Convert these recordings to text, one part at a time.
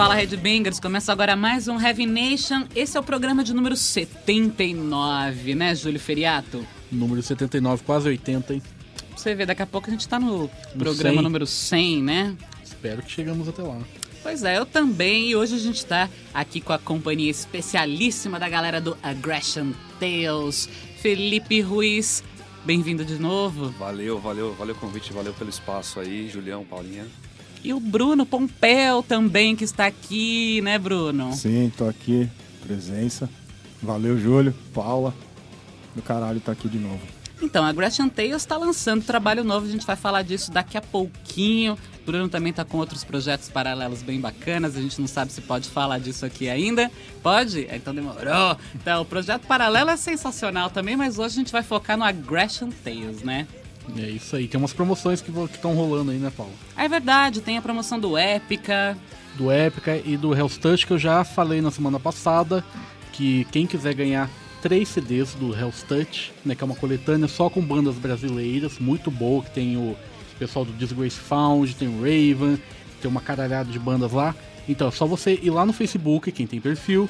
Fala Red Bangers, começa agora mais um Heavy Nation. Esse é o programa de número 79, né, Júlio Feriato? Número 79, quase 80, hein? Você vê, daqui a pouco a gente tá no, programa 100. número 100, né? Espero que chegamos até lá. Pois é, eu também. E hoje a gente tá aqui com a companhia especialíssima da galera do Aggression Tales, Felipe Ruiz. Bem-vindo de novo. Valeu, valeu, valeu o convite, valeu pelo espaço aí, Julião, Paulinha. E o Bruno Pompeu também, que está aqui, né, Bruno? Sim, tô aqui, presença. Valeu, Júlio, Paula. Do caralho tá aqui de novo. Então, a Aggression Tales está lançando trabalho novo, a gente vai falar disso daqui a pouquinho. O Bruno também está com outros projetos paralelos bem bacanas, a gente não sabe se pode falar disso aqui ainda. Pode? É, Então demorou. Então, o projeto paralelo é sensacional também, mas hoje a gente vai focar no Aggression Tales, né? É isso aí. Tem umas promoções que estão rolando aí, né, Paulo? É verdade, tem a promoção do Épica. Do Epica e do Hell's Touch, que eu já falei na semana passada, que quem quiser ganhar três CDs do Hell's Touch, né, que é uma coletânea só com bandas brasileiras, muito boa, que tem o pessoal do Disgrace Found, tem o Raven, tem uma caralhada de bandas lá. Então é só você ir lá no Facebook, quem tem perfil,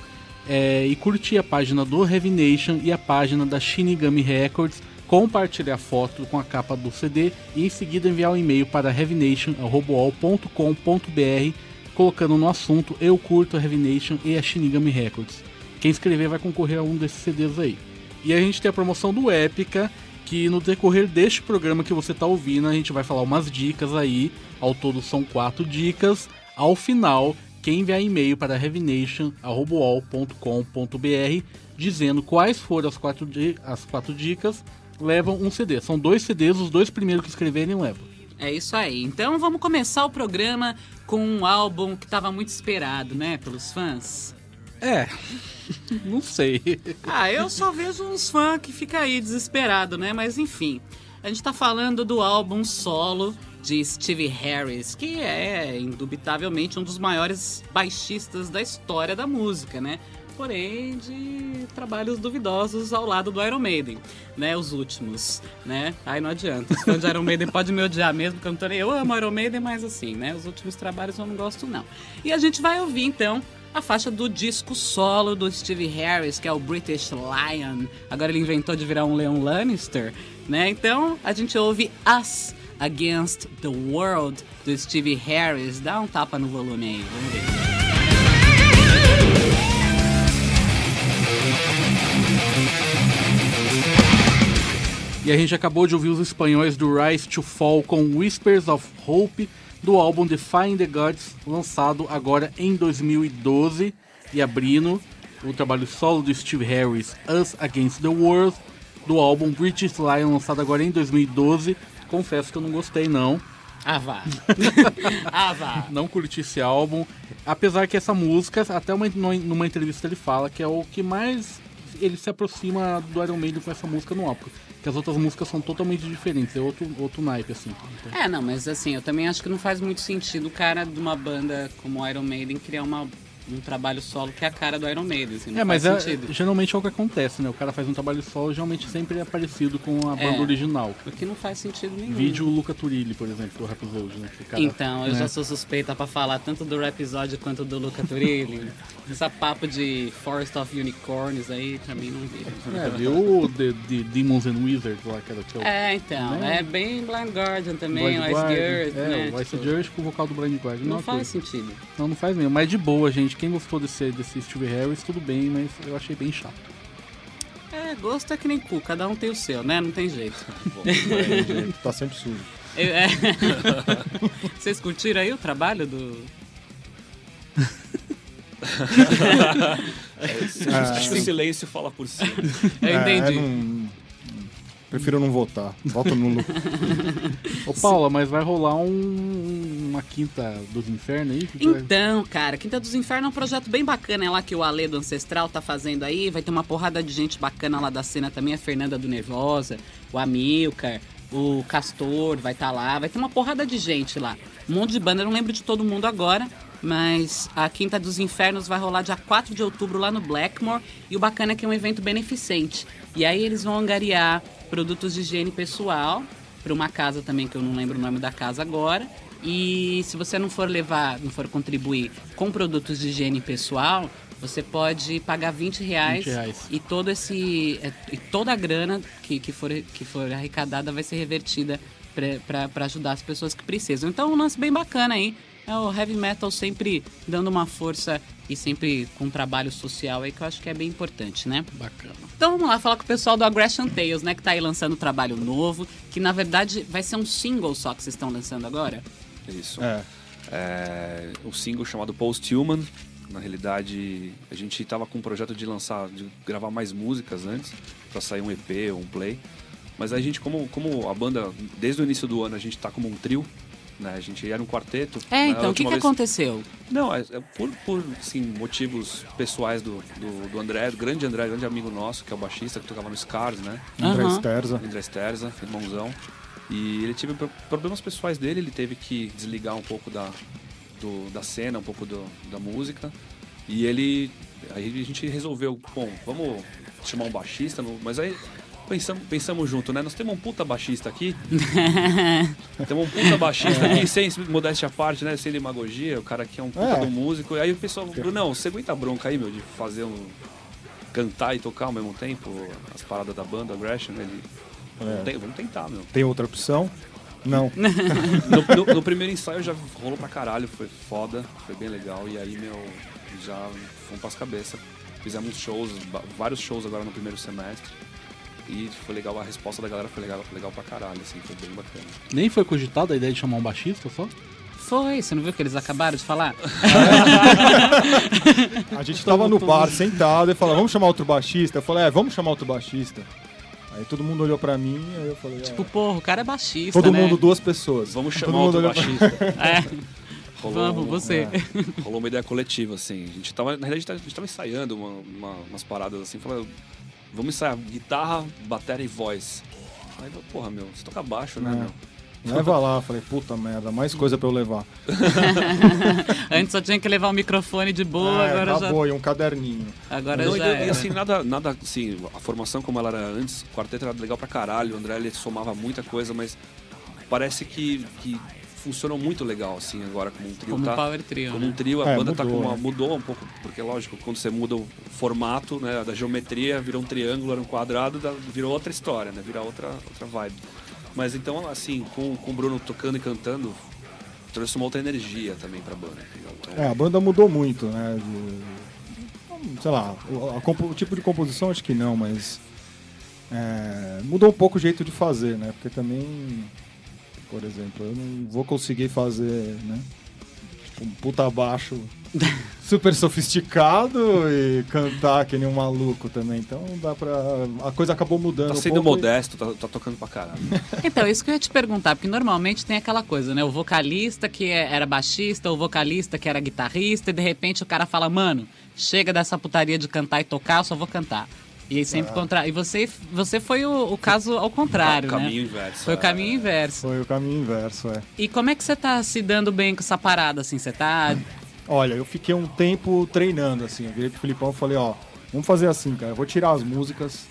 é, e curtir a página do Heavy Nation e a página da Shinigami Records, compartilhar a foto com a capa do CD e em seguida enviar um e-mail para heavynation.com.br colocando no assunto Eu curto a Heavy Nation e a Shinigami Records. Quem escrever vai concorrer a um desses CDs aí. E a gente tem a promoção do Épica, que no decorrer deste programa que você está ouvindo, a gente vai falar umas dicas aí. Ao todo são quatro dicas. Ao final, quem enviar e-mail para heavynation.com.br dizendo quais foram as quatro, as quatro dicas, levam um CD. São dois CDs, os dois primeiros que escreverem levam. É isso aí. Então vamos começar o programa com um álbum que estava muito esperado, né, pelos fãs. É, não sei. Ah, eu só vejo uns fãs que fica aí desesperado, né? Mas enfim, a gente tá falando do álbum solo de Steve Harris, que é indubitavelmente um dos maiores baixistas da história da música, né? Porém, de trabalhos duvidosos ao lado do Iron Maiden, né? Os últimos, né? Aí não adianta. Os fãs de Iron Maiden pode me odiar mesmo, porque eu não tô nem... Eu amo Iron Maiden, mas assim, né? Os últimos trabalhos eu não gosto, não. E a gente vai ouvir, então, a faixa do disco solo do Steve Harris, que é o British Lion. Agora ele inventou de virar um Leon Lannister, né? Então a gente ouve Us Against the World do Steve Harris. Dá um tapa no volume aí, vamos ver. E a gente acabou de ouvir os espanhóis do Rise to Fall com Whispers of Hope do álbum Defying the Gods, lançado agora em 2012 e abrindo o trabalho solo do Steve Harris, Us Against the World, do álbum British Lion, lançado agora em 2012. Confesso que eu não gostei não, Ah, vá. ah, vá. não curti esse álbum, apesar que essa música, até uma, numa entrevista ele fala que é o que mais ele se aproxima do Iron Maiden com essa música no álbum, porque as outras músicas são totalmente diferentes, é outro, outro naipe assim. É, não, mas assim, eu também acho que não faz muito sentido o cara de uma banda como Iron Maiden criar uma, um trabalho solo que é a cara do Iron Maiden, assim, não É, mas é, geralmente é o que acontece, né? O cara faz um trabalho solo, geralmente sempre é parecido com a banda É. original. O que não faz sentido nenhum. Vídeo o Luca Turilli, por exemplo, do Rhapsody, né? Cara- Então, eu né? já sou suspeita pra falar tanto do episódio quanto do Luca Turilli. Essa papo de Forest of Unicorns aí, pra mim não vira. É, viu o The, The Demons and Wizards lá, que era que é É, então, Né? é bem Blind Guardian também, Blind Ice Guardian. Girls, é, né? o Ice tipo, Girls com o vocal do Blind Guardian. não Não, faz faz... sentido. não, não faz mesmo. Mas de boa, gente. Quem gostou desse, desse Steve Harris, tudo bem, mas eu achei bem chato. É, gosto é que nem cu, cada um tem o seu, né? Não tem jeito. Tá sempre sujo. Eu- é. Vocês curtiram aí o trabalho do. Acho que o silêncio fala por si. Eu É, entendi. não- Prefiro não votar. Voto nulo. Ô Paula, mas vai rolar um, uma quinta dos infernos aí? Então, cara, Quinta dos Infernos é um projeto bem bacana, é lá que o Ale do Ancestral tá fazendo aí. Vai ter uma porrada de gente bacana lá da cena também, a Fernanda do Nervosa, o Amilcar, o Castor vai estar lá, vai ter uma porrada de gente lá. Um monte de banda, eu não lembro de todo mundo agora, mas a Quinta dos Infernos vai rolar dia 4 de outubro lá no Blackmore. E o bacana é que é um evento beneficente. E aí eles vão angariar produtos de higiene pessoal para uma casa também, que eu não lembro o nome da casa agora. E se você não for levar, não for contribuir com produtos de higiene pessoal, você pode pagar 20 reais, 20 reais. e todo esse é, e toda a grana que, que, for, que for arrecadada vai ser revertida para ajudar as pessoas que precisam. Então, um lance bem bacana aí. É o heavy metal sempre dando uma força e sempre com um trabalho social aí que eu acho que é bem importante, né? Bacana. Então vamos lá falar com o pessoal do Aggression Tales, né? Que tá aí lançando trabalho novo, que na verdade vai ser um single só que vocês estão lançando agora. Isso. É. É, o single chamado Post Human. Na realidade, a gente tava com um projeto de lançar, de gravar mais músicas antes, para sair um EP ou um play. Mas a gente, como, como a banda, desde o início do ano, a gente tá como um trio, né? A gente era um quarteto. É, então, o que, que vez- aconteceu? Não, é, é por, por assim, motivos pessoais do, do, do André, do grande André, grande amigo nosso, que é o baixista, que tocava no Scars, né? André Aham. Sterza. André Sterza, irmãozão. E ele teve pro- problemas pessoais dele, ele teve que desligar um pouco da, do- da cena, um pouco do- da música. E ele. Aí a gente resolveu, bom, vamos chamar um baixista, mas aí pensamos, pensamos junto, né? Nós temos um puta baixista aqui. temos um puta baixista aqui, sem modéstia à parte, né? Sem demagogia, o cara aqui é um puta É. do músico. E aí o pessoal, Brunão, você aguenta a bronca aí, meu, de fazer um. cantar e tocar ao mesmo tempo as paradas da banda, Aggression, ele. É. Vamos, ten- vamos tentar, meu. Tem outra opção? Não. No, no- no primeiro ensaio já rolou pra caralho, foi foda, foi bem legal. E aí, meu, já fomos pras cabeças. Fizemos shows, vários shows agora no primeiro semestre. E foi legal, a resposta da galera foi legal, legal pra caralho, assim, foi bem bacana. Nem foi cogitada a ideia de chamar um baixista só? Foi, você não viu que eles acabaram de falar? A gente tava no bar sentado e falou, vamos chamar outro baixista? Eu falei, é, vamos chamar outro baixista. Aí todo mundo olhou pra mim, aí eu falei, é. Tipo, porra, o cara é baixista, todo né? mundo, duas pessoas. Vamos Todo chamar mundo outro olhou pra- baixista. É, Rolou, vamos, você. rolou uma ideia coletiva, assim. A gente tava, na realidade, a gente tava ensaiando uma- uma- umas paradas assim, falando, vamos ensaiar guitarra, bateria e voz. Aí, eu, porra, meu, você toca baixo, né, É. meu? Leva lá, eu falei, puta merda, mais coisa pra eu levar. Antes só tinha que levar o microfone de boa, É, agora acabou, e um caderninho. já. Agora Não, já. e, e era. assim, nada, nada, assim, a formação como ela era antes, o quarteto era legal pra caralho, o André ele somava muita coisa, mas parece que, que funcionou muito legal, assim, agora como um trio, Como tá? um power trio, Como né? um trio, a É, banda tá mudou, com uma, né? mudou um pouco, porque lógico, quando você muda o formato, né, da geometria, virou um triângulo, era um quadrado, da- virou outra história, né, vira outra, outra vibe. Mas então, assim, com, com o Bruno tocando e cantando, trouxe uma outra energia também pra banda. Então, É, a banda mudou muito, né? de- sei lá, o, o tipo de composição acho que não, mas é, mudou um pouco o jeito de fazer, né? Porque também, por exemplo, eu não vou conseguir fazer, né? Tipo, um puta baixo super sofisticado e cantar que nem um maluco também. Então dá pra. A coisa acabou mudando. Tá um sendo e- modesto, tá, tá tocando pra caralho. Então, isso que eu ia te perguntar, porque normalmente tem aquela coisa, né? O vocalista que é- era baixista, o vocalista que era guitarrista, e de repente o cara fala, mano, chega dessa putaria de cantar e tocar, eu só vou cantar. E aí sempre contra. E você, você foi o, o caso ao contrário, o né? caminho inverso. Foi o é. caminho inverso. Foi o caminho inverso, é. E como é que você tá se dando bem com essa parada, assim? Você tá. Olha, eu fiquei um tempo treinando, assim. Eu virei pro Filipão e falei, ó, vamos fazer assim, cara. Eu vou tirar as músicas,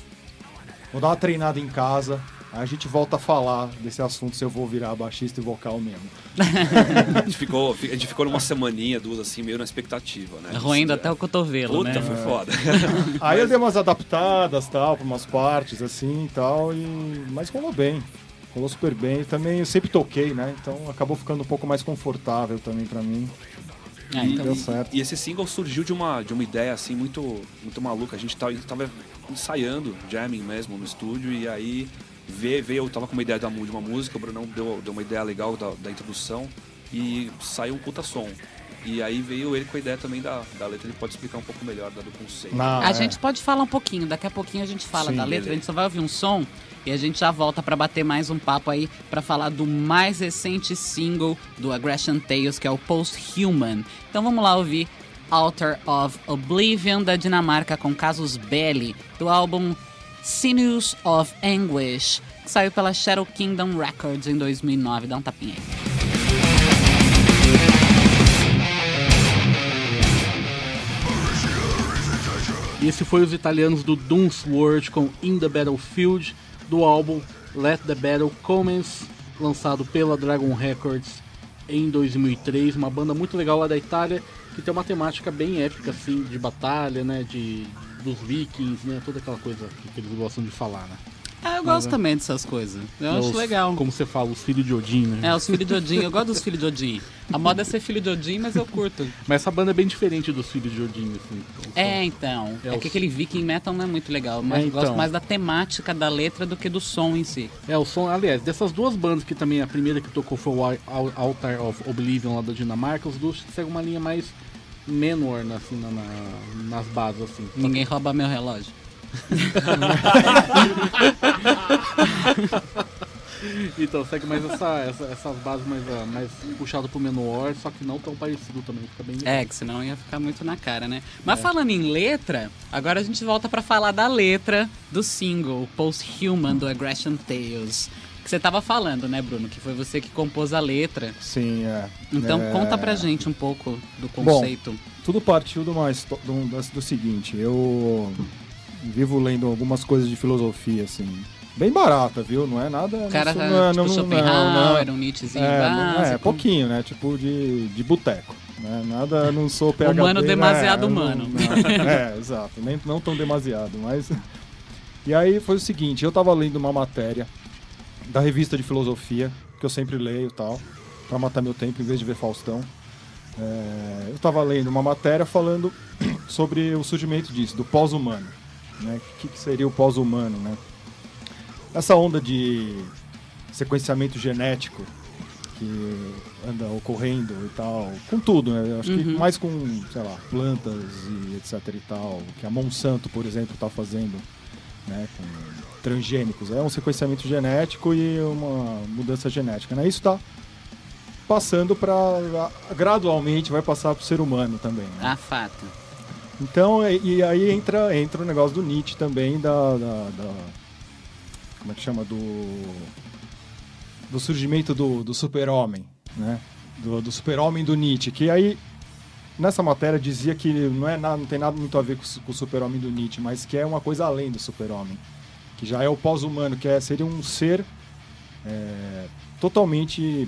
vou dar uma treinada em casa, a gente volta a falar desse assunto se eu vou virar baixista e vocal mesmo. A gente ficou, a gente ficou numa semaninha, duas, assim, meio na expectativa, né? Roendo até o cotovelo, Puta, né? foi foda. Aí eu dei umas adaptadas, tal, pra umas partes, assim, e tal, e... Mas rolou bem. Rolou super bem. Também eu sempre toquei, né? Então acabou ficando um pouco mais confortável também pra mim. É, então, deu certo. E esse single surgiu de uma, de uma ideia assim muito, muito maluca. A gente tava, tava ensaiando, jamming mesmo no estúdio, e aí veio, eu tava com uma ideia de uma música, o Brunão deu, deu uma ideia legal da, da introdução e saiu um puta som. E aí veio ele com a ideia também da, da letra, ele pode explicar um pouco melhor da do conceito. Na- A é. gente pode falar um pouquinho, daqui a pouquinho a gente fala Sim, da letra, beleza. a gente só vai ouvir um som e a gente já volta pra bater mais um papo aí pra falar do mais recente single do Aggression Tales, que é o Post-Human. Então vamos lá ouvir Altar of Oblivion da Dinamarca com Casus Belli, do álbum Sinews of Anguish, que saiu pela Shadow Kingdom Records em 2009. Dá um tapinha aí. E esse foi os italianos do Doomsword com In the Battlefield, do álbum Let the Battle Commence, lançado pela Dragon Records em 2003. Uma banda muito legal lá da Itália, que tem uma temática bem épica, assim, de batalha, né, de, dos vikings, né, toda aquela coisa que eles gostam de falar, né. Ah, eu gosto também dessas coisas. Eu acho legal. Como você fala, os filhos de Odin, né. É, os filhos de Odin, eu gosto dos filhos de Odin. A moda é ser filho de Odin, mas eu curto. Mas essa banda é bem diferente dos filhos de Odin, assim. então, É, então. É É, os- que aquele viking metal não é muito legal. Mas É, eu gosto então. mais da temática da letra do que do som em si. É, o som, aliás, dessas duas bandas que também a primeira que tocou foi o Al- Al- Altar of Oblivion lá da Dinamarca, os dois seguem uma linha mais menor né, assim, na- na- nas bases, assim. Ninguém rouba meu relógio. Então, segue mais essa, essa- essas bases mais, ah, mais puxado pro menor, só que não tão parecido também, fica bem É, que senão ia ficar muito na cara, né? Mas É. falando em letra, agora a gente volta pra falar da letra do single Post-Human do Aggression Tales. Que você tava falando, né, Bruno? Que foi você que compôs a letra. Sim, é. Então É, conta pra gente um pouco do conceito. Tudo partiu de uma histó- do, do, do seguinte, eu vivo lendo algumas coisas de filosofia, assim. Bem barata, viu? Não é nada. o cara não, tá, não, é- tipo, não, não, não, um Nietzschezinho é, não- básico. é, pouquinho, né? Tipo de, de boteco. Né? Nada, não sou PhD. Humano né? demasiado Não- humano. não- é, exato. Nem, não tão demasiado, mas... E aí foi o seguinte, eu tava lendo uma matéria da revista de filosofia, que eu sempre leio e tal, pra matar meu tempo em vez de ver Faustão. É, eu tava lendo uma matéria falando sobre o surgimento disso, do pós-humano. Né? O que, que seria o pós-humano, né? Essa onda de sequenciamento genético que anda ocorrendo e tal, com tudo, né? Eu acho que Uhum. mais com, sei lá, plantas e etc e tal, que a Monsanto, por exemplo, está fazendo, né, com transgênicos. É um sequenciamento genético e uma mudança genética, né? Isso está passando para gradualmente vai passar para o ser humano também. Né? Ah, fato. Então, e, e aí entra, entra o negócio do Nietzsche também, da, da- da- Como é que chama? Do. Do surgimento do, do super-homem, né? Do, do super-homem do Nietzsche. Que aí, nessa matéria, dizia que não, é nada, não tem nada muito a ver com, com o super-homem do Nietzsche, mas que é uma coisa além do super-homem. Que já é o pós-humano, que é, seria um ser é, totalmente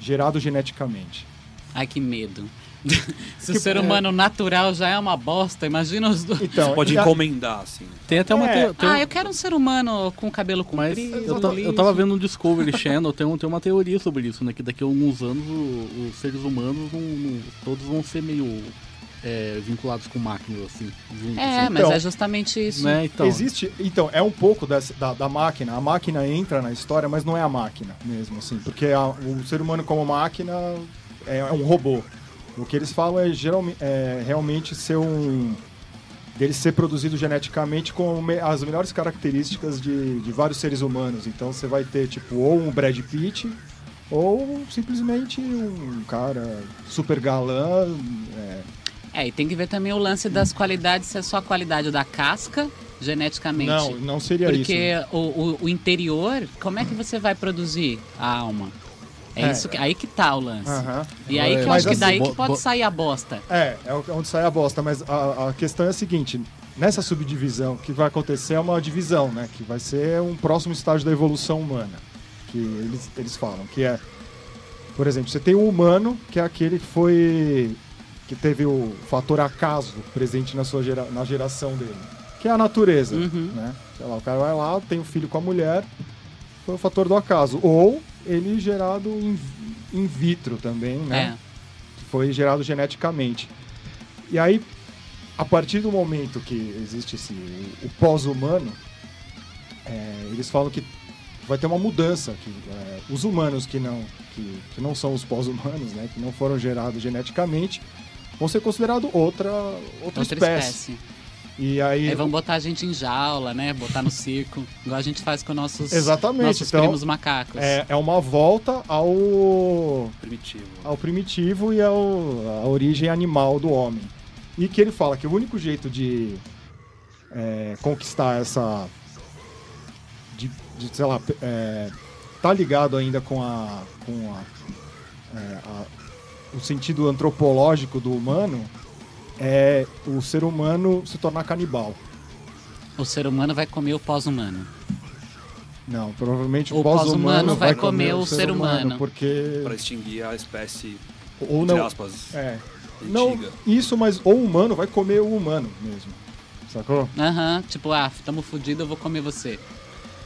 gerado geneticamente. Ai, que medo. Se Que- o ser é. humano natural já é uma bosta, imagina os dois. Então, Você pode encomendar, assim. Tem até uma. É. te- tem Ah, um- eu quero um ser humano com cabelo Mas comprido. eu, ta- eu tava vendo no Discovery Channel, tem, um- tem uma teoria sobre isso, né? Que daqui a alguns anos o- os seres humanos não, não- todos vão ser meio é, vinculados com máquinas, assim. juntos, É, assim. mas Então, é justamente isso. Né? Então, Existe, então, é um pouco dessa- da, da máquina. A máquina entra na história, mas não é a máquina mesmo, assim. Porque a- o ser humano como máquina é, é um robô. O que eles falam é, geralmente, é realmente ser um... dele ser produzido geneticamente com me- as melhores características de, de vários seres humanos. Então você vai ter, tipo, ou um Brad Pitt, ou simplesmente um cara super galã, é, É, e tem que ver também o lance das qualidades, se é só a qualidade da casca, geneticamente. Não, não seria isso. Porque o, o, o interior, como é que você vai produzir a alma? É, É. isso que, aí que tá o lance. E aí que eu acho que daí assim, que bo- pode sair a bosta. É, é onde sai a bosta, mas a, a questão é a seguinte, nessa subdivisão, o que vai acontecer é uma divisão, né? Que vai ser um próximo estágio da evolução humana. Que eles, eles falam, que é, por exemplo, você tem o humano, que é aquele que foi. Que teve o fator acaso presente na sua gera, na geração dele. Que é a natureza. Uhum. Né? Sei lá, o cara vai lá, tem um filho com a mulher, foi o fator do acaso. Ou ele gerado in, in vitro também, né? É. foi gerado geneticamente. E aí, a partir do momento que existe esse, o pós-humano, é, eles falam que vai ter uma mudança. Que, é, os humanos que não, que, que não são os pós-humanos, né, que não foram gerados geneticamente, vão ser considerados outra, outra, Outra espécie. espécie. E aí, Aí vão botar a gente em jaula, né? Botar no circo. Igual a gente faz com nossos, Exatamente, nossos então, primos macacos. é, é uma volta ao, Primitivo. ao primitivo e ao, à origem animal do homem. E que ele fala que o único jeito de é, conquistar essa. de, de, sei lá, é, tá ligado ainda com a. com a, é, a- o sentido antropológico do humano é o ser humano se tornar canibal. O ser humano vai comer o pós-humano. Não, provavelmente O o pós-humano pós-humano vai vai comer o ser humano. porque Para extinguir a espécie, ou entre não, aspas, É. Não, isso, mas o humano vai comer o humano mesmo. Sacou? Aham, tipo, ah, tamo fudido, eu vou comer você.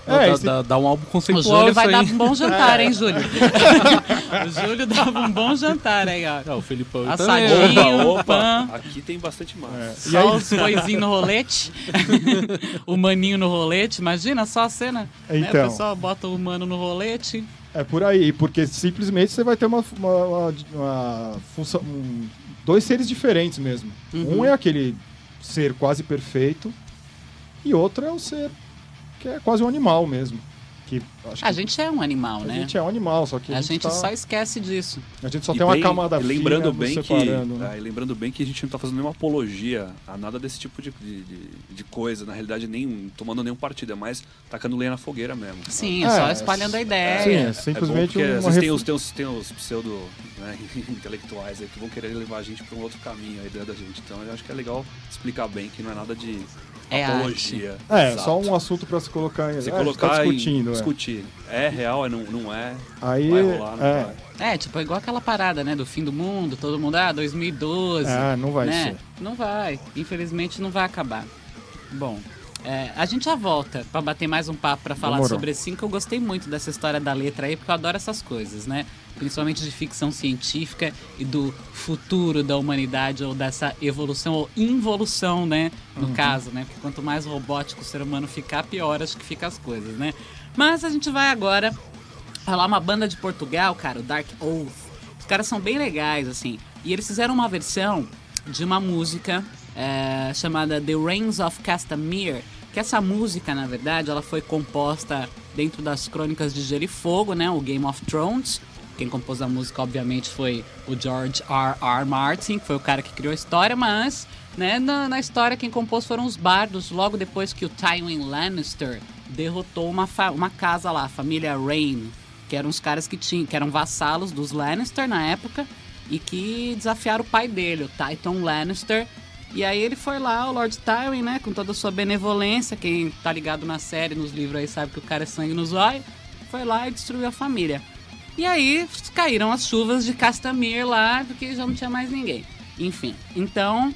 É, dá, esse- dá- dá um álbum O conceitual Júlio isso vai aí. dar um bom jantar, hein, Júlio? o Júlio dava um bom jantar aí, ó. Ah, o Felipão. Assadinho, Opa, pão, opa, aqui tem bastante massa. É. Só os boizinhos no rolete, o maninho no rolete, imagina só a cena. né? Então. O pessoal bota o humano no rolete. É por aí, porque simplesmente você vai ter uma, uma, uma- uma função. um- dois seres diferentes mesmo. Uhum. Um é aquele ser quase perfeito, e outro é o ser que é quase um animal mesmo. Que acho A que gente é um animal, a né? gente é um animal, só que a, A gente tá- só esquece disso. a gente só E tem uma bem- camada e fina lembrando bem que separando. né? é, e lembrando bem que a gente não tá fazendo nenhuma apologia a nada desse tipo de, de, de- de coisa na realidade nem tomando nenhum partido é mais tacando lenha na fogueira mesmo Sim, é, É, só espalhando a ideia. Sim, é é bom simplesmente porque uma às vezes tem ref- os, tem os, tem os pseudo né, intelectuais aí que vão querer levar a gente para um outro caminho a ideia da gente então eu acho que é legal explicar bem que não é nada de É apologia É, Exato. só um assunto pra se colocar em. se gente colocar tá em- discutindo. é. discutir é real é não, não é Aí, vai rolar não é, vai É, tipo, é igual aquela parada, né, do fim do mundo, todo mundo, ah, 2012. Ah, não vai né? ser. Não vai. Infelizmente não vai acabar. Bom, é, a gente já volta pra bater mais um papo pra falar Demorou. sobre esse que eu gostei muito dessa história da letra aí, porque eu adoro essas coisas, né? Principalmente de ficção científica e do futuro da humanidade ou dessa evolução ou involução, né? No caso, né? Porque quanto mais robótico o ser humano ficar, pior acho que fica as coisas, né? Mas a gente vai agora falar uma banda de Portugal, cara, o Dark Oath. Os caras são bem legais, assim. E eles fizeram uma versão de uma música é, chamada The Reigns of Castamere. Que essa música, na verdade, ela foi composta dentro das Crônicas de Gelo e Fogo, né? O Game of Thrones. Quem compôs a música, obviamente, foi o George R. R. Martin, que foi o cara que criou a história, mas, né, na, na história quem compôs foram os bardos, logo depois que o Tywin Lannister derrotou uma, uma casa lá, a família Rain, que eram os caras que tinham, que eram vassalos dos Lannister na época e que desafiaram o pai dele, o Tyton Lannister. E aí ele foi lá, o Lord Tywin, né, com toda a sua benevolência, quem tá ligado na série, nos livros aí sabe que o cara é sangue nos olhos, foi lá e destruiu a família. E aí caíram as chuvas de Castamere lá, porque já não tinha mais ninguém. Enfim, então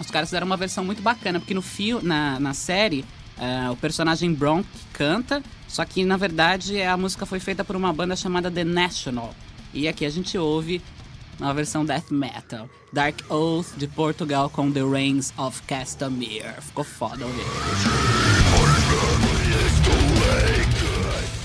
os caras fizeram uma versão muito bacana, porque no fio, na, na série, eh, o personagem Bronk canta, só que na verdade a música foi feita por uma banda chamada The National. E aqui a gente ouve uma versão death metal, Dark Oath de Portugal com The Reigns of Castamere. Ficou foda ouvir.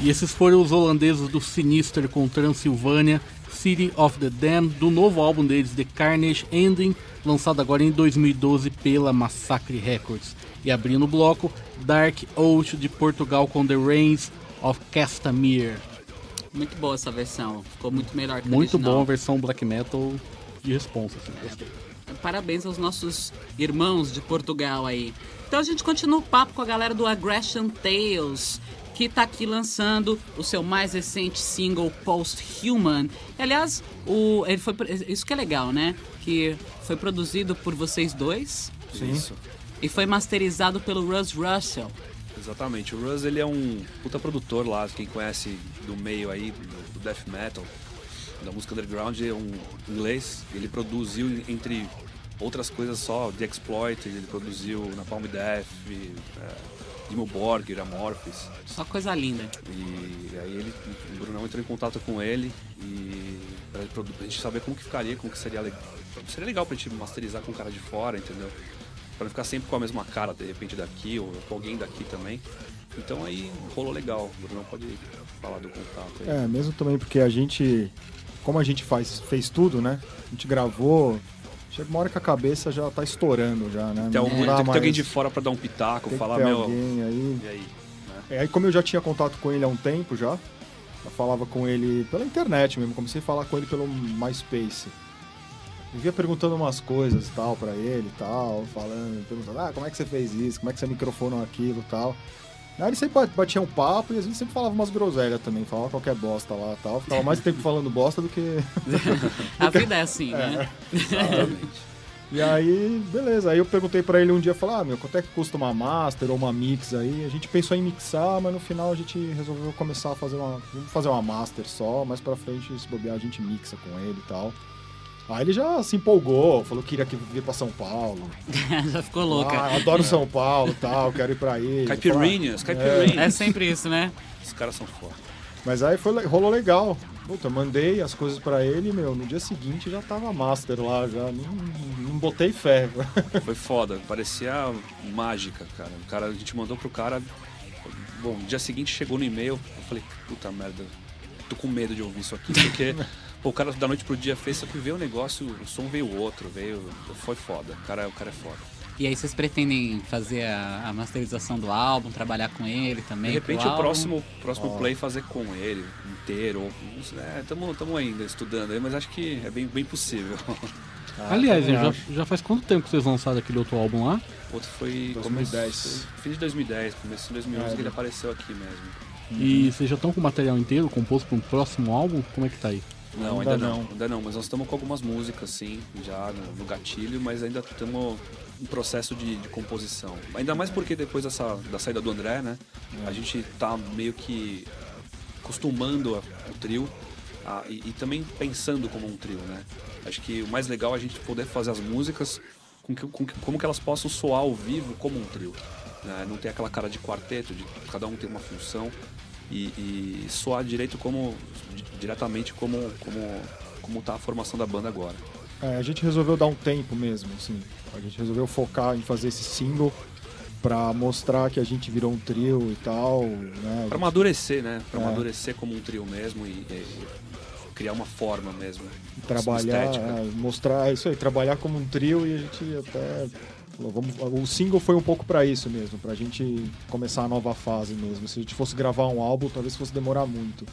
E esses foram os holandeses do Sinister com Transilvânia, City of the Damned, do novo álbum deles, The Carnage Ending, lançado agora em 2012 pela Massacre Records. E abrindo o bloco, Dark Oath de Portugal com The Reigns of Castamere. Muito boa essa versão, ficou muito melhor que a Muito bom a versão black metal de responsa, assim, gostei. Parabéns aos nossos irmãos de Portugal aí. Então a gente continua o papo com a galera do Aggression Tales, que tá aqui lançando o seu mais recente single Post Human. E, aliás, o, ele foi, isso que é legal, né? Que foi produzido por vocês dois isso e foi masterizado pelo Russ Russell. Exatamente. O Russ ele é um puta produtor lá, quem conhece do meio aí, do death metal, da música underground, é um inglês. Ele produziu, entre outras coisas só, The Exploit, ele produziu Napalm Death, é, Dimmu Borgir, Amorphis. Só coisa linda. E aí ele, o Brunão entrou em contato com ele e pra, pra gente saber como que ficaria, como que seria legal. Seria legal pra gente masterizar com o cara de fora, entendeu? Pra não ficar sempre com a mesma cara, de repente, daqui, ou com alguém daqui também. Então aí rolou legal. O Bruno pode falar do contato aí. É, mesmo também porque a gente, como a gente faz, fez tudo, né? A gente gravou, chega uma hora que a cabeça já tá estourando já, né? Tem, algum, tem que ter mais- alguém de fora pra dar um pitaco, tem que falar, ter meu. alguém aí. E aí? É, aí como eu já tinha contato com ele há um tempo já, eu falava com ele pela internet mesmo, comecei a falar com ele pelo MySpace. Vivia perguntando umas coisas e tal pra ele e tal, falando, perguntando, ah, como é que você fez isso, como é que você microfonou aquilo e tal. Aí ele sempre bat- batia um papo e às vezes sempre falava umas groselhas também, falava qualquer bosta lá e tal. Ficava mais tempo falando bosta do que. A vida é assim, né? Exatamente. E aí, beleza. Aí eu perguntei pra ele um dia, falar, ah, meu, quanto é que custa uma master ou uma mix aí? A gente pensou em mixar, mas no final a gente resolveu começar a fazer uma, vamos fazer uma master só, mais pra frente, se bobear, a gente mixa com ele e tal. Aí ele já se empolgou, falou que queria que vir pra São Paulo. Já ficou louca. Ah, adoro São Paulo e tal, quero ir pra aí. Caipirinhas, É caipirinhas. sempre isso, né? Os caras são foda. Mas aí foi, rolou legal. Puta, eu mandei as coisas pra ele, meu, no dia seguinte já tava master lá, já não, não botei fé. Foi foda, parecia mágica, cara. O cara, a gente mandou pro cara. Bom, no dia seguinte chegou no e-mail, eu falei, puta merda, tô com medo de ouvir isso aqui, porque o cara da noite pro dia fez, só que veio o negócio, o som veio outro, veio. Foi foda. O cara, o cara é foda. E aí vocês pretendem fazer a, a masterização do álbum, trabalhar com ele também? De repente o próximo, próximo play fazer com ele inteiro. Estamos ainda estudando aí, mas acho que é bem, bem possível. Aliás, também já, já faz quanto tempo que vocês lançaram aquele outro álbum lá? Outro foi 2010. começo- fim de 2010, começo de 2011 É, que ele apareceu aqui mesmo. E vocês já estão com o material inteiro composto para um próximo álbum? Como é que tá aí? Não, Ainda ainda, não. não. Ainda não, mas nós estamos com algumas músicas, sim, já no, no gatilho, mas ainda estamos em processo de, de composição. Ainda mais porque depois dessa, da saída do André, né, a gente tá meio que acostumando o trio a- e, e também pensando como um trio, né. Acho que o mais legal é a gente poder fazer as músicas com que, com que- como que elas possam soar ao vivo como um trio. né? Não ter aquela cara de quarteto, de cada um tem uma função e, e soar direito como di- diretamente como como como tá a formação da banda agora. É, a gente resolveu dar um tempo mesmo, assim. A gente resolveu focar em fazer esse single pra mostrar que a gente virou um trio e tal, né? Para amadurecer, né? Para É. amadurecer como um trio mesmo e, e criar uma forma mesmo. trabalhar, é, mostrar é isso aí, trabalhar como um trio e a gente até vamos, o single foi um pouco pra isso mesmo, pra gente começar a nova fase mesmo. Se a gente fosse gravar um álbum, talvez fosse demorar muito.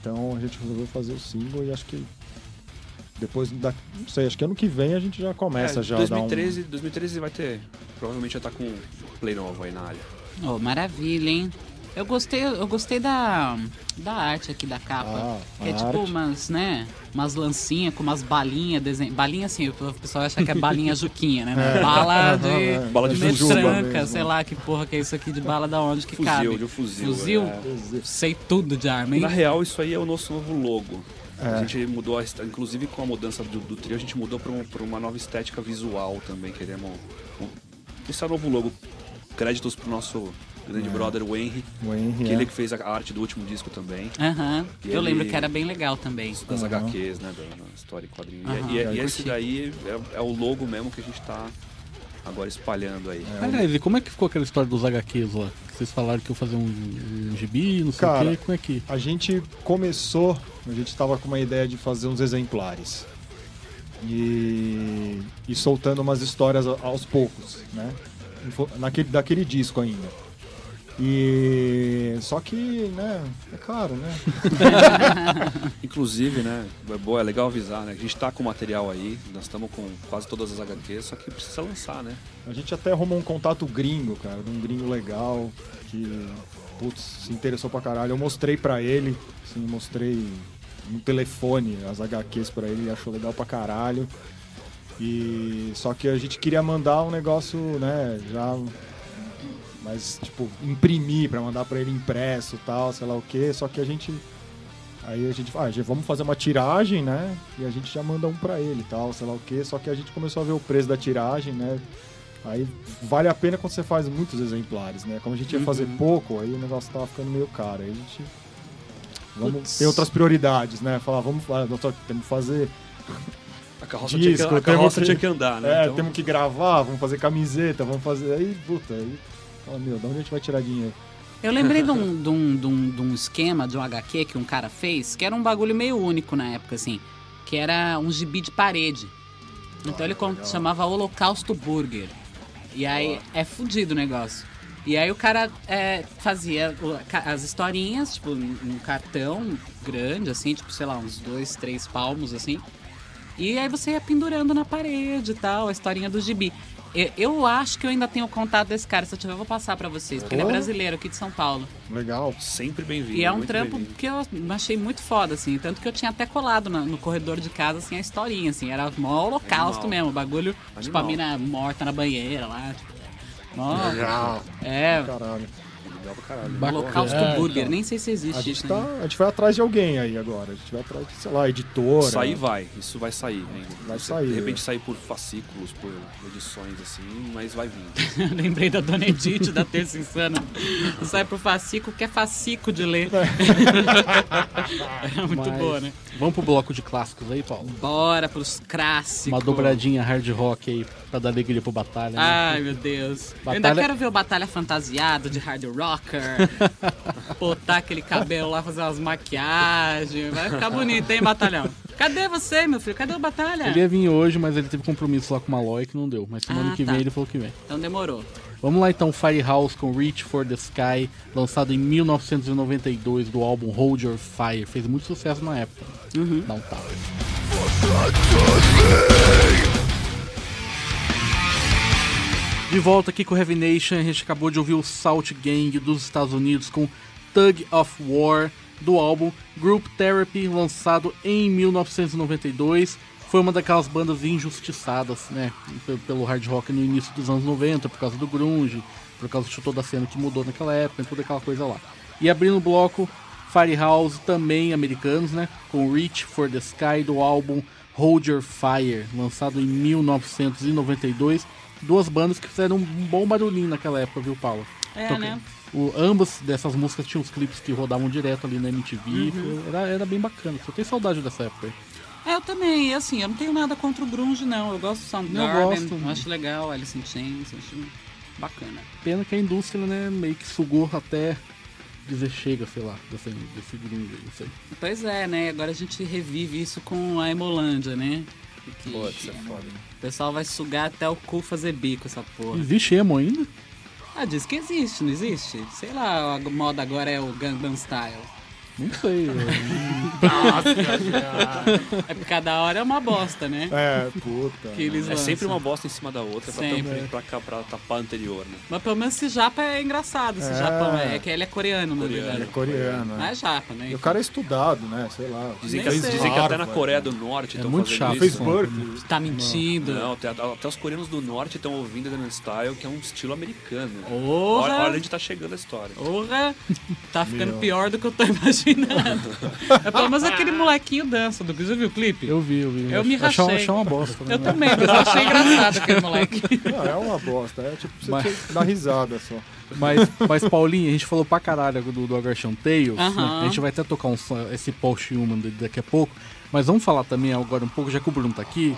Então a gente resolveu fazer o single e acho que depois da, não sei, acho que ano que vem a gente já começa É, já a 2013, 2013 vai ter, provavelmente já tá com play novo aí na área. Oh, maravilha, hein? Eu gostei, eu gostei da, da arte aqui da capa. Ah, que é tipo arte. umas, né? Umas lancinhas com umas balinhas desenho. Balinha assim, o pessoal acha que é balinha juquinha, né? É. Bala de. Bala de metranca, mesmo. sei lá que porra que é isso aqui de bala da onde que Fuzil, cabe. de um fuzil. Fuzil? é. Sei tudo de arma, hein? Na real, isso aí é o nosso novo logo. É. A gente mudou, a inclusive com a mudança do, do trio, a gente mudou para uma nova estética visual também. Queremos. um- Esse é o novo logo. Créditos pro nosso grande brother, o Henry, o Henry, que é. ele que fez a arte do último disco também. Aham. E Eu ele- lembro que era bem legal também. Das Aham. HQs, né? Da, da história e quadrinho. E- Aham. e, Eu e esse daí é, é o logo mesmo que a gente tá agora espalhando aí. Aliás, e como é que ficou aquela história dos HQs lá? Que vocês falaram que eu fazer um, um gibi, não sei Cara, o quê. Como é que. A gente começou, a gente tava com uma ideia de fazer uns exemplares. E, e soltando umas histórias aos poucos, né? Naquele, daquele disco ainda. E. Só que, né? É caro, né? Inclusive, né? É, boa, é legal avisar, né? A gente tá com material aí, nós estamos com quase todas as HQs, só que precisa lançar, né? A gente até arrumou um contato gringo, cara, de um gringo legal, que, putz, se interessou pra caralho. Eu mostrei pra ele, assim, mostrei no telefone as HQs pra ele, ele achou legal pra caralho. E só que a gente queria mandar um negócio, né, já mas tipo imprimir pra mandar pra ele impresso, tal, sei lá o quê, só que a gente Aí a gente fala, ah, vamos fazer uma tiragem, né? E a gente já manda um pra ele e tal, sei lá o quê. Só que a gente começou a ver o preço da tiragem, né? Aí vale a pena quando você faz muitos exemplares, né? Como a gente ia fazer pouco, aí o negócio tava ficando meio caro. Aí a gente. Vamos Putz. ter outras prioridades, né? Falar, vamos. ah, temos que fazer. carroça, tinha, que, disco, a carroça que- tinha que andar, né? É, Então, temos que gravar, vamos fazer camiseta, vamos fazer. Aí, puta, aí. Fala, meu, de onde a gente vai tirar dinheiro? Eu lembrei de um, de, um, de, um, de um esquema de um HQ que um cara fez, que era um bagulho meio único na época, assim. Que era um gibi de parede. Então ele con- chamava Holocausto Burger. E aí é fudido o negócio. E aí o cara é, fazia as historinhas, tipo, num cartão grande, assim, tipo, sei lá, uns dois, três palmos, assim. E aí você ia pendurando na parede e tal, a historinha do gibi. Eu, eu acho que eu ainda tenho contato desse cara. Se eu tiver, eu vou passar pra vocês, porque ele é Oh. brasileiro aqui de São Paulo. Legal. Sempre bem-vindo. E é um trampo que eu achei muito foda, assim. Tanto que eu tinha até colado na- no corredor de casa, assim, a historinha, assim. Era mó holocausto Animal. mesmo. O bagulho, tipo, a Animal. mina morta na banheira lá. Tipo, mó- Legal. É, Caralho. Legal pra caralho. Bacana. holocausto É, burger. então. Nem sei se A existe gente, isso tá, a gente vai atrás de alguém aí agora. A gente vai atrás de, sei lá, editora. Sair vai, isso vai sair. Vai Você, sair, De repente é. sair por fascículos, por edições assim, mas vai vindo. Lembrei da Dona Edith da Terça Insana. Sai pro fascículo, que é fascico de ler. É muito Mas boa, né? Vamos pro bloco de clássicos aí, Paulo. Bora pros clássicos. Uma dobradinha hard rock aí pra dar alegria pro Batalha. né? Ai, meu Deus. Eu ainda Batalha- quero ver o Batalha fantasiado de hard rocker. botar aquele cabelo lá, fazer umas maquiagens. Vai ficar bonito, hein, Batalhão? Cadê você, meu filho? Cadê o Batalha? Ele ia vir hoje, mas ele teve compromisso lá com o Malloy que não deu. Mas semana Ah, que tá. vem ele falou que vem. Então demorou. Vamos lá então, Firehouse com Reach for the Sky, lançado em 1992 do álbum Hold Your Fire. Fez muito sucesso na época. Uhum. Dá um tapa. De volta aqui com Heavy Nation, a gente acabou de ouvir o Salt Gang dos Estados Unidos com Tug of War do álbum Group Therapy, lançado em 1992. Foi uma daquelas bandas injustiçadas, né, pe- pelo hard rock no início dos anos 90, por causa do grunge, por causa de toda a cena que mudou naquela época e toda aquela coisa lá. E abrindo o bloco, Firehouse, também americanos, né, com Reach for the Sky do álbum Hold Your Fire, lançado em 1992. Duas bandas que fizeram um bom barulhinho naquela época, viu, Paulo? É, Então, né? O, ambas dessas músicas tinham os clipes que rodavam direto ali na MTV. Uhum. foi- Era, era bem bacana. Eu tenho saudade dessa época. aí. É, eu também. E assim, eu não tenho nada contra o grunge, não. Eu gosto do Soundgarden. Eu Eu, gosto. acho legal, Alice in Chains. eu Acho bacana. Pena que a indústria, né, meio que sugou até dizer chega, sei lá, desse, desse grunge não sei. Pois é, né? Agora a gente revive isso com a Emolândia, né? Que Putz, é foda. o pessoal vai sugar até o cu fazer bico essa porra. Existe emo ainda? Ah, diz que existe, não existe? Sei lá, a moda agora é o Gangnam Style. Não sei. eu- É porque cada hora é uma bosta, né? É, puta. Que eles É lançam. sempre uma bosta em cima da outra pra, Sempre. pra, cá- pra tapar a anterior, né? Mas pelo menos esse japa é engraçado, esse É. japão. É que ele é coreano, na Coreano. É verdade. coreano, Não né? é japa, né? E o cara é estudado, né? Sei lá. Dizem, que, sei. dizem que até na Coreia né? do Norte É estão muito fazendo chato. isso. Fez. Berkeley. Tá mentindo. Não, até, até os coreanos do norte estão ouvindo Gangnam Style, que é um estilo americano. Olha, olha onde tá chegando a história. Porra! Tá ficando Meu. pior do que eu tô imaginando. É, pelo menos aquele molequinho dança. Do... Você viu o clipe? Eu vi, eu vi. Eu me Achei- rachei. achei uma bosta. né? Eu também, mas eu achei engraçado aquele moleque. Não, é uma bosta. É tipo, você Mas- dar risada só. Mas, mas Paulinho, a gente falou pra caralho do, do Aggression Tales. né? Aham. A gente vai até tocar um, esse Post Human dele daqui a pouco. Mas vamos falar também agora um pouco, já que o Bruno tá aqui,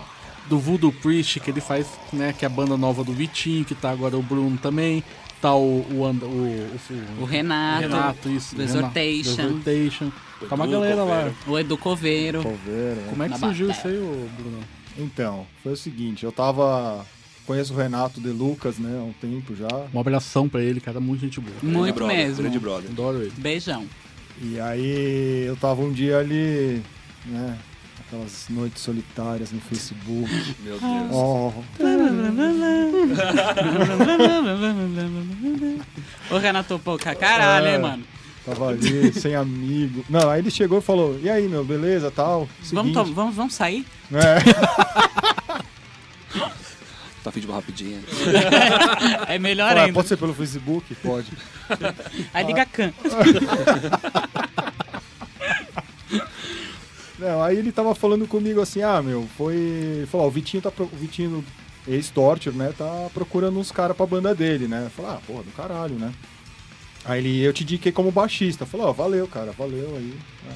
do Voodoo Priest, que ele faz, né? Que é a banda nova do Vitinho, que tá agora o Bruno também. Tá o, o, And- o, o, O Renato, Renato, isso. do Renato, Exhortation. do Exhortation. Tá uma galera lá. O Edu Coveiro. Coveiro, né? Como é que Na surgiu batalha. isso aí, Bruno? Então, foi o seguinte, eu tava. Conheço o Renato De Lucas, né, há um tempo já. Um abração pra ele, cara, muito gente boa. Muito brother, mesmo. Grande brother. Adoro ele. Beijão. E aí eu tava um dia ali, né? Aquelas noites solitárias no Facebook. Meu Deus. Oh, Ô Renato, pô, ca- caralho, É. hein, mano. tava ali, sem amigo. Não, aí ele chegou e falou, e aí, meu, beleza, tal? Vamos, Seguinte, to- vamos, vamos sair? É, Tá afim de uma rapidinha. É melhor Ué, ainda. pode ser pelo Facebook? Pode. Aí liga a can. Não, aí ele tava falando comigo assim, ah, meu, foi. Falou, ó, o Vitinho tá. pro- O Vitinho, ex-Torture, né, tá procurando uns caras pra banda dele, né? Falei, ah, porra, do caralho, né? Aí ele, eu te indiquei como baixista. Falou, ó, valeu, cara, valeu aí. Ah.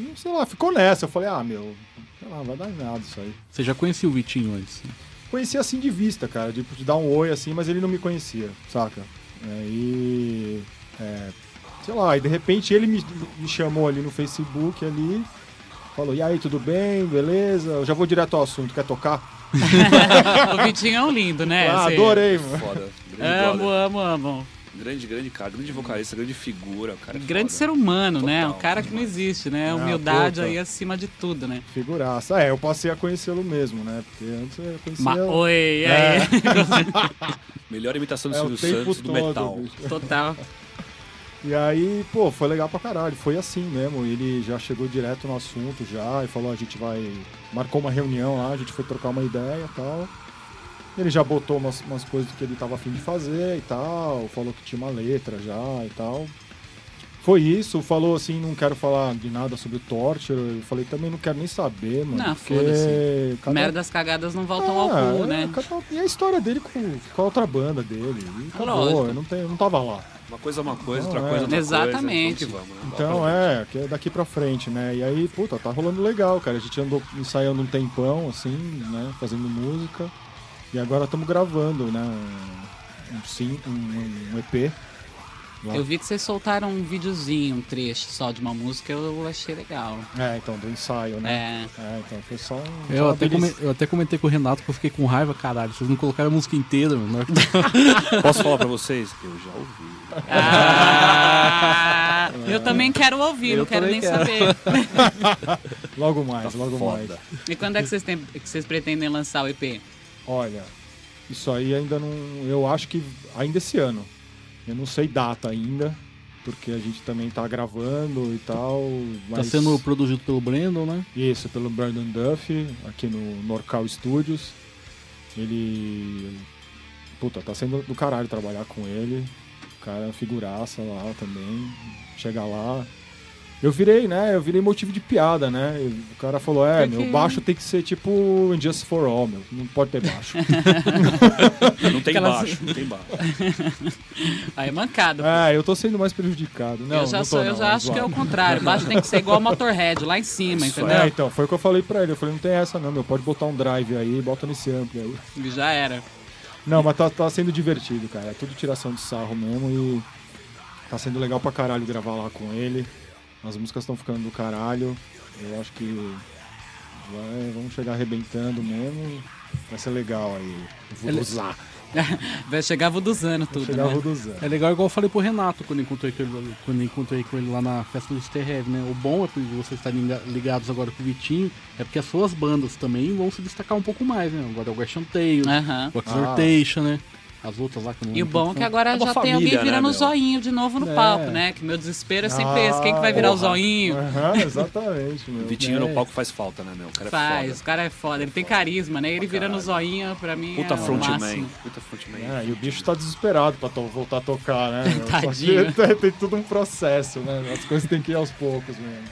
E, sei lá, ficou nessa. Eu falei, ah, meu, sei lá, vai dar nada isso aí. Você já conhecia o Vitinho antes? né? Conhecia assim de vista, cara, de, de dar um oi assim, mas ele não me conhecia, saca? Aí. É, sei lá, e de repente ele me, me chamou ali no Facebook ali, falou, e aí, tudo bem? Beleza? Eu já vou direto ao assunto, quer tocar? o Vitinho é um lindo, né? ah, Assim, adorei, mano. Foda. Amo, brother. amo, amo. Grande, grande cara, grande vocalista, grande figura. O cara é Grande foda. ser humano, né? Um Total, cara que não existe, né? Ah, Humildade puta. aí acima de tudo, né? Figuraça. É, eu passei a conhecê-lo mesmo, né? Porque antes eu conhecia. Ma Oi, e aí? Melhor imitação do é, Silvio Santos do todo, metal. bicho. Total. E aí, pô, foi legal pra caralho. Foi assim mesmo. Ele já chegou direto no assunto já e falou: a gente vai. Marcou uma reunião lá, a gente foi trocar uma ideia e tal. Ele já botou umas, umas coisas que ele tava afim de fazer e tal. Falou que tinha uma letra já e tal. Foi isso, falou assim, não quero falar de nada sobre o Torture. Eu falei, também não quero nem saber, mano. Não, porque foda-se. cada- Merdas cagadas não voltam ao Ah, cu, é, né? cada- E a história dele com, com a outra banda dele. E acabou, eu não, eu não tava lá. Uma coisa é uma coisa, Não, outra é. coisa outra Exatamente. coisa. Vamos que vamos, né? Então é, que é daqui pra frente, né? E aí, puta, tá rolando legal, cara. A gente andou ensaiando um tempão, assim, né? Fazendo música. E agora estamos gravando, né? Um, um, sim, um, um EP. Lá. Eu vi que vocês soltaram um videozinho, um trecho só de uma música, eu achei legal. É, então, do ensaio, né? É. É, então foi só um. Eu só uma até, come- eu até comentei com o Renato que eu fiquei com raiva, caralho. Vocês não colocaram a música inteira, mano. Posso falar pra vocês? Eu já ouvi. Ah, eu também quero ouvir, Eu não quero nem quero. saber. Logo mais, Tá logo mais. foda. E quando é que vocês, têm, que vocês pretendem lançar o EP? Olha, isso aí ainda não. Eu acho que ainda esse ano. Eu não sei data ainda, porque a gente também tá gravando e tal. Tá Mas... sendo produzido pelo Brandon, né? Isso, pelo Brandon Duff, aqui no Norcal Studios. Ele. Puta, tá sendo do caralho trabalhar com ele. O cara é figuraça lá também. Chega lá. Eu virei, né? Eu virei motivo de piada, né? O cara falou: é, Porque- meu baixo tem que ser tipo Injustice for All, meu. Não pode ter baixo. Não tem Aquelas- baixo, não tem baixo. Aí é mancado. é, eu tô sendo mais prejudicado. Não, eu já, não sou, tô, eu não, já acho que é o contrário. Baixo tem que ser igual Motorhead, lá em cima, Isso, entendeu? É, então, foi o que eu falei pra ele. Eu falei, não tem essa não, meu. Pode botar um drive aí, bota nesse ampli aí. Já era. Não, mas tá, tá sendo divertido, cara. É tudo tiração de sarro mesmo e tá sendo legal pra caralho gravar lá com ele. As músicas estão ficando do caralho. Eu acho que vai, vamos chegar arrebentando mesmo. Vai ser legal aí. Vuduzar. Vai chegar vuduzando tudo, Chegar né? vuduzar. É legal igual eu falei pro Renato quando encontrei com ele, quando encontrei com ele lá na festa do Easter né? O bom é por vocês estarem liga- ligados agora com o Vitinho, é porque as suas bandas também vão se destacar um pouco mais, né? Agora é o Question Tales, Aham. o Ah. Exhortation, né? As outras lá que não E o bom é que agora É já tem família, alguém né, virando o meu? zoinho de novo no É. palco, né? Que meu desespero é sempre Ah, esse. Quem que vai virar o porra. zoinho? Aham, exatamente, meu. O Vitinho É. no palco faz falta, né, meu? O cara é Faz, foda. o cara é foda, ele tem carisma, né? Ele virando o zoinho, pra mim Puta é o frontman. máximo. Puta frontman. É, e o bicho tá desesperado pra voltar a tocar, né? meu? Só que Tadinho. tem, tem tudo um processo, né? As coisas tem que ir aos poucos mesmo.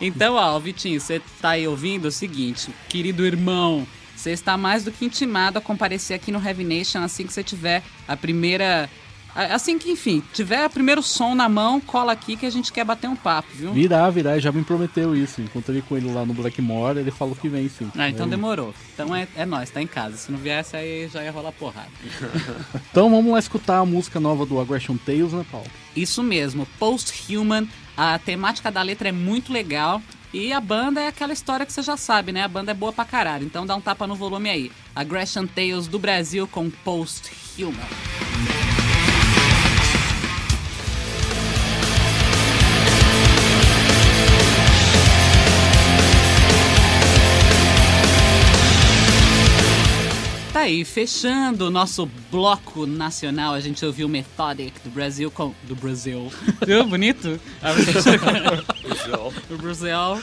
Então, ó, Vitinho, você tá aí ouvindo o seguinte, querido irmão, você está mais do que intimado a comparecer aqui no Heavy Nation assim que você tiver a primeira. Assim que, enfim, tiver o primeiro som na mão, cola aqui que a gente quer bater um papo, viu? Virar, virar, já me prometeu isso. Encontrei com ele lá no Blackmore, ele falou que vem sim. Ah, então Aí- demorou. Então é, é nós, tá em casa. Se não viesse, aí já ia rolar porrada. Então vamos lá escutar a música nova do Aggression Tales, né, Paulo? Isso mesmo, Post-Human, a temática da letra é muito legal. E a banda é aquela história que você já sabe, né? A banda é boa pra caralho. Então dá um tapa no volume aí. Aggression Tales do Brasil com Post-Human. Tá aí, fechando o nosso bloco nacional, a gente ouviu Methodic do Brasil com. Do Brasil. Viu? Bonito? do Brasil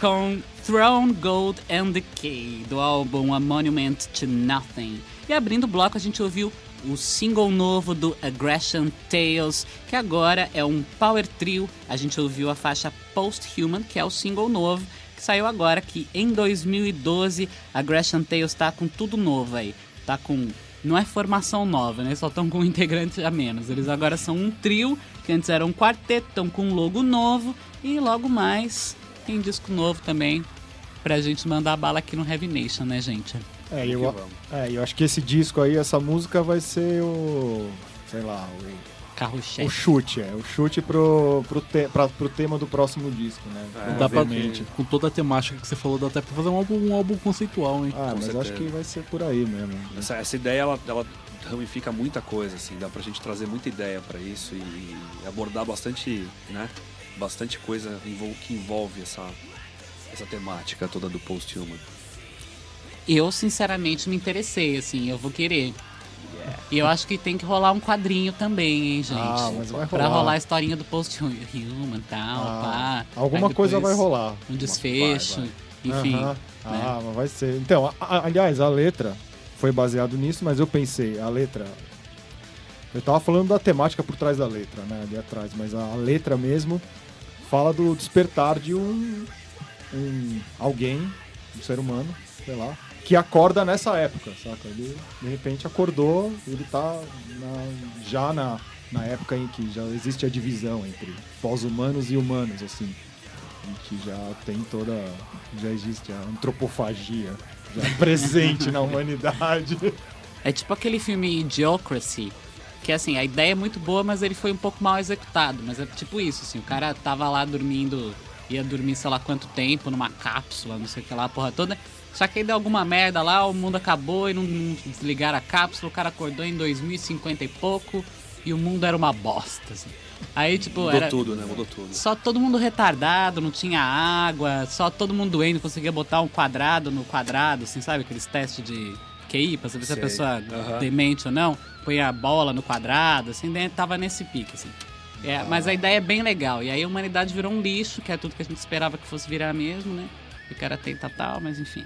com Throne, Gold and Decay, do álbum A Monument to Nothing. E abrindo o bloco, a gente ouviu o single novo do Aggression Tales, que agora é um power trio. A gente ouviu a faixa Post-Human, que é o single novo, que saiu agora, que em 2012 Aggression Tales tá com tudo novo aí. Tá com. Não é formação nova, né? Só estão com um integrante a menos. Eles agora são um trio, que antes era um quarteto, estão com um logo novo. E logo mais tem disco novo também pra gente mandar bala aqui no Heavy Nation, né, gente? É, eu, é, eu acho que esse disco aí, essa música vai ser o. sei lá, o, o Carro-chefe. chute, é. O chute pro, pro, te, pra, pro tema do próximo disco, né? É, Dá pra, Obviamente. com toda a temática que você falou, dá até pra fazer um álbum, um álbum conceitual, hein? Ah, Com mas eu acho certeza. que vai ser por aí mesmo. Essa, essa ideia, ela, ela ramifica muita coisa, assim, dá pra gente trazer muita ideia pra isso e abordar bastante, né, bastante coisa envol- que envolve essa, essa temática toda do post-human. Eu, sinceramente, me interessei, assim, eu vou querer. E eu acho que tem que rolar um quadrinho também, hein, gente? Ah, mas vai Pra rolar. rolar a historinha do post-human e tal, Ah, pá. alguma coisa vai rolar. Um desfecho, vai, enfim. Aham. Ah, mas vai ser. Então, a- a- aliás, a letra foi baseado nisso, mas eu pensei, a letra. Eu tava falando da temática por trás da letra, né? Ali atrás, mas a letra mesmo fala do despertar de um. um alguém, um ser humano, sei lá, que acorda nessa época, saca? Ele de repente acordou, ele tá na- já na, na época em que já existe a divisão entre pós-humanos e humanos, assim em que já tem toda. já existe a antropofagia já presente na humanidade. É tipo aquele filme Idiocracy, que assim, a ideia é muito boa, mas ele foi um pouco mal executado. Mas é tipo isso, assim, o cara tava lá dormindo, ia dormir sei lá quanto tempo, numa cápsula, não sei o que lá, a porra toda. Só que aí deu alguma merda lá, o mundo acabou e não, não desligaram a cápsula, o cara acordou em 2050 e pouco e o mundo era uma bosta, assim. Aí, tipo, Mudou era. tudo, né? Mudou tudo. Só todo mundo retardado, não tinha água, só todo mundo doendo, conseguia botar um quadrado no quadrado, assim, sabe? Aqueles testes de QI pra saber se a Sei. pessoa é demente ou não. Põe a bola no quadrado, assim, tava nesse pique, assim. É, Mas a ideia é bem legal. E aí a humanidade virou um lixo, que é tudo que a gente esperava que fosse virar mesmo, né? E o cara tenta tal, mas enfim.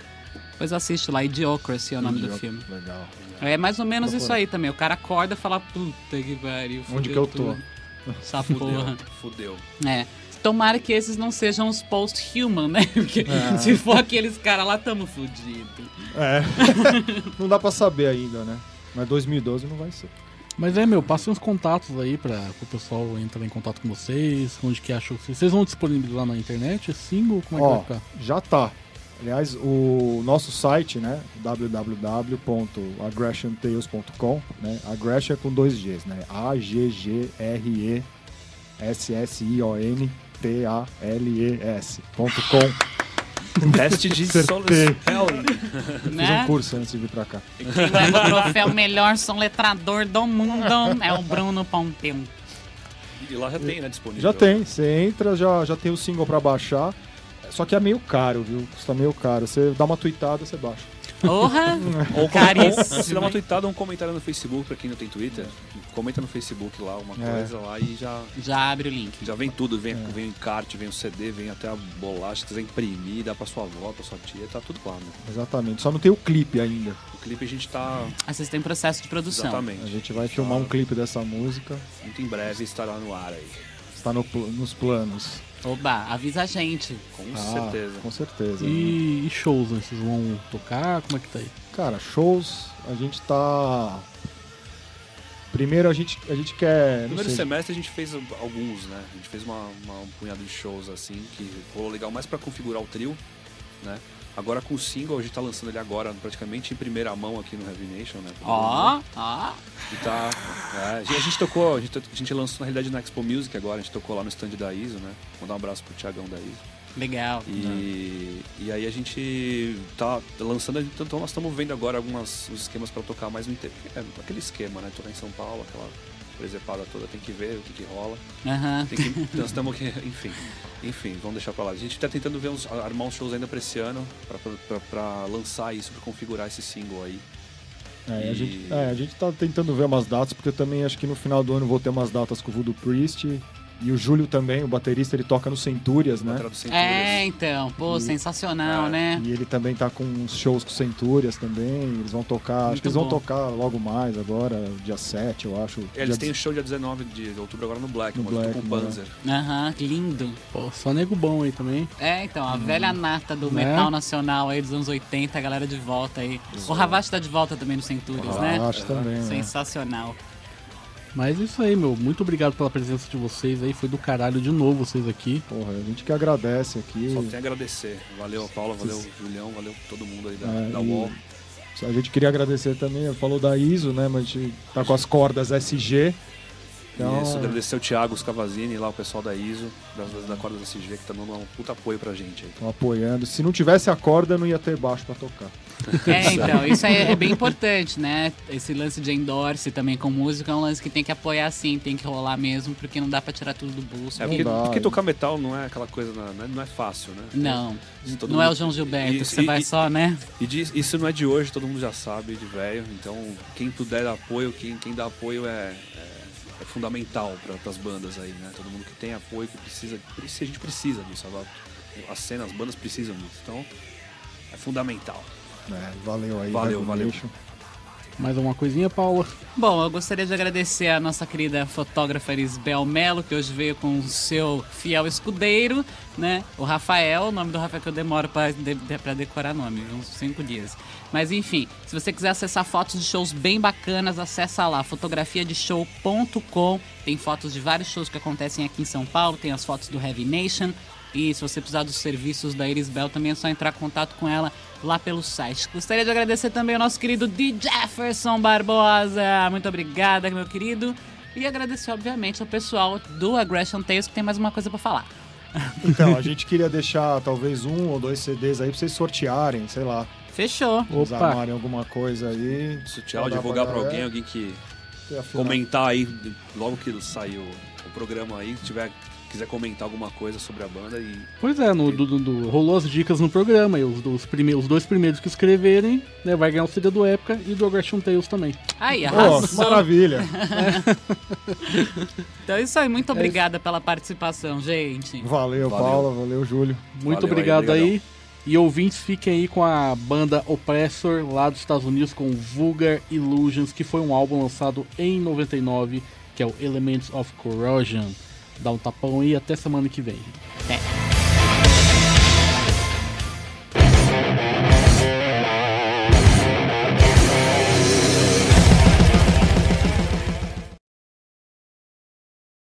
Depois assiste lá, Idiocracy é o nome do filme. Legal. É mais ou menos Procura. isso aí também. O cara acorda e fala, puta que pariu. Onde que eu tô? tudo. Essa porra. Fudeu. É. Tomara que esses não sejam os post-human, né? Porque É. se for aqueles caras lá, tamo fudido. É. não dá pra saber ainda, né? Mas 2012 não vai ser. Mas é, meu, passem uns contatos aí pra o pessoal entrar em contato com vocês, onde que acham que vocês. Vocês vão disponibilizar na internet esse single? Como é que Ó, vai ficar? já tá. Aliás, o nosso site, né? www.aggressiontales.com, né? Aggression é com dois Gs, né? A-G-G-R-E-S-S-I-O-N-T-A-L-E-S.com. Teste de Acertei. solo spelling. Fiz Né? um curso antes de vir pra cá. Quem leva o troféu melhor soletrador do mundo é o Bruno Pompeu. E lá já tem, né? Disponível. Já tem, você entra, já, já tem o single pra baixar. Só que é meio caro, viu? Custa meio caro. Você dá uma tweetada, você baixa. Porra! Ou, Caríssimo, se dá uma tweetada ou um comentário no Facebook, pra quem não tem Twitter, comenta no Facebook lá uma É. coisa lá e já, Já abre o link. já vem tudo. Vem, É. vem o encarte, vem o CD, vem até a bolacha, se quiser imprimir, dá pra sua avó, pra sua tia, tá tudo lá, né? Exatamente. Só não tem o clipe ainda. O clipe a gente tá. Aí vocês têm processo de produção. A Exatamente. gente vai filmar um clipe dessa música. Muito em breve estará no ar aí. Está no nos planos. Oba, avisa a gente. Com Ah, certeza. Com certeza. E, e shows, né? Vocês vão tocar? Como é que tá aí? Cara, shows, a gente tá. Primeiro a gente, a gente quer. No primeiro sei, semestre a gente fez alguns, né? A gente fez uma, uma- um punhado de shows assim, que rolou legal mais pra configurar o trio, né? Agora com o single, a gente tá lançando ele agora, praticamente em primeira mão aqui no Heavy Nation, né? Ó, ó. E tá. é, a gente- tocou, a gente, a gente lançou na realidade na Expo Music agora, a gente tocou lá no stand da ISO, né? Mandar um abraço pro Thiagão da ISO. Legal. E, e aí a gente tá lançando, então nós estamos vendo agora alguns esquemas para tocar mais no interior. É aquele esquema, né? Tocar em São Paulo, aquela presepada toda, tem que ver o que, que rola. Aham. Tem que, nós estamos aqui, enfim, enfim, vamos deixar pra lá. A gente tá tentando ver uns, armar uns shows ainda pra esse ano, pra, pra, pra lançar isso, pra configurar esse single aí. É, a E- gente, é, a gente tá tentando ver umas datas, porque eu também acho que no final do ano vou ter umas datas com o Voodoo Priest. E o Júlio também, o baterista, ele toca no Centúrias, né? Do Centúrias. É, então. Pô, E- sensacional, É. né? E ele também tá com uns shows com Centúrias também. Eles vão tocar, acho Muito que eles vão bom. tocar logo mais agora, dia 7, eu acho. É, Eles têm o show dia 19 de outubro agora no Black, No Black, com o? Panzer. Aham, que lindo. Pô, só nego bom aí também. É, então, a velha nata do Né? metal nacional aí dos anos 80, a galera de volta aí. O Ravache tá de volta também no Centúrios, né? Acho também, né? Mas é isso aí, meu. Muito obrigado pela presença de vocês aí. Foi do caralho de novo vocês aqui. Porra, a gente que agradece aqui. Só tem a agradecer. Valeu, Paula, valeu, Julião, valeu todo mundo aí da, É, da e UOL. A gente queria agradecer também, falou da ISO, né? Mas a gente tá com as cordas SG. Então, Isso, agradecer o Thiago Scavazini, lá o pessoal da ISO, da, da Corda da CG, que tá dando um puta apoio pra gente aí. estão apoiando. Se não tivesse a corda, não ia ter baixo pra tocar. É, então, isso aí é bem importante, né? Esse lance de endorse também com música é um lance que tem que apoiar sim, tem que rolar mesmo, porque não dá pra tirar tudo do bolso. É, porque- porque, tocar metal não é aquela coisa, não é, não é fácil, né? Não, todo não é mundo- o João Gilberto, que Isso, você e- vai e- só, né? E diz- isso não é de hoje, todo mundo já sabe, de velho. Então, quem puder dar apoio, quem, quem dá apoio é, é, é fundamental para as bandas aí, né? Todo mundo que tem apoio, que precisa, a gente precisa disso. A, a cena, as bandas precisam disso. Então, é fundamental. É, valeu aí, Valeu, valeu. Nation. Mais alguma coisinha, Paula? Bom, eu gostaria de agradecer a nossa querida fotógrafa Isbel Melo, que hoje veio com o seu fiel escudeiro, né? O Rafael, o nome do Rafael que eu demoro pra, de, pra decorar nome, uns cinco dias. Mas enfim, se você quiser acessar fotos de shows bem bacanas, acessa lá, fotografiadeshow.com. Tem fotos de vários shows que acontecem aqui em São Paulo, tem as fotos do Heavy Nation. E se você precisar dos serviços da Iris Bell, também é só entrar em contato com ela lá pelo site. Gostaria de agradecer também ao nosso querido D. Jefferson Barbosa. Muito obrigada, meu querido. E agradecer, obviamente, ao pessoal do Aggression Tales, que tem mais uma coisa pra falar. Então, a gente queria deixar talvez um ou dois CDs aí pra vocês sortearem, sei lá. Fechou. Eles Opa. armarem alguma coisa aí. Se o Thiago Mandar divulgar pra galera. alguém, alguém que comentar aí, logo que sair o, o programa aí, se tiver, quiser comentar alguma coisa sobre a banda e Pois é, no, do, do- do- rolou as dicas no programa. E os, dos prime- os dois primeiros que escreverem, né, vai ganhar o CD do Época e do Aggression Tales também. Aí, arrasou. maravilha. Então é isso aí. Muito obrigada pela participação, gente. Valeu, Valeu. Paula, valeu, Júlio. Muito Valeu aí, obrigado aí. obrigadão. E ouvintes, fiquem aí com a banda Oppressor lá dos Estados Unidos com Vulgar Illusions, que foi um álbum lançado em 99, que é o Elements of Corrosion dá um tapão e até semana que vem. É.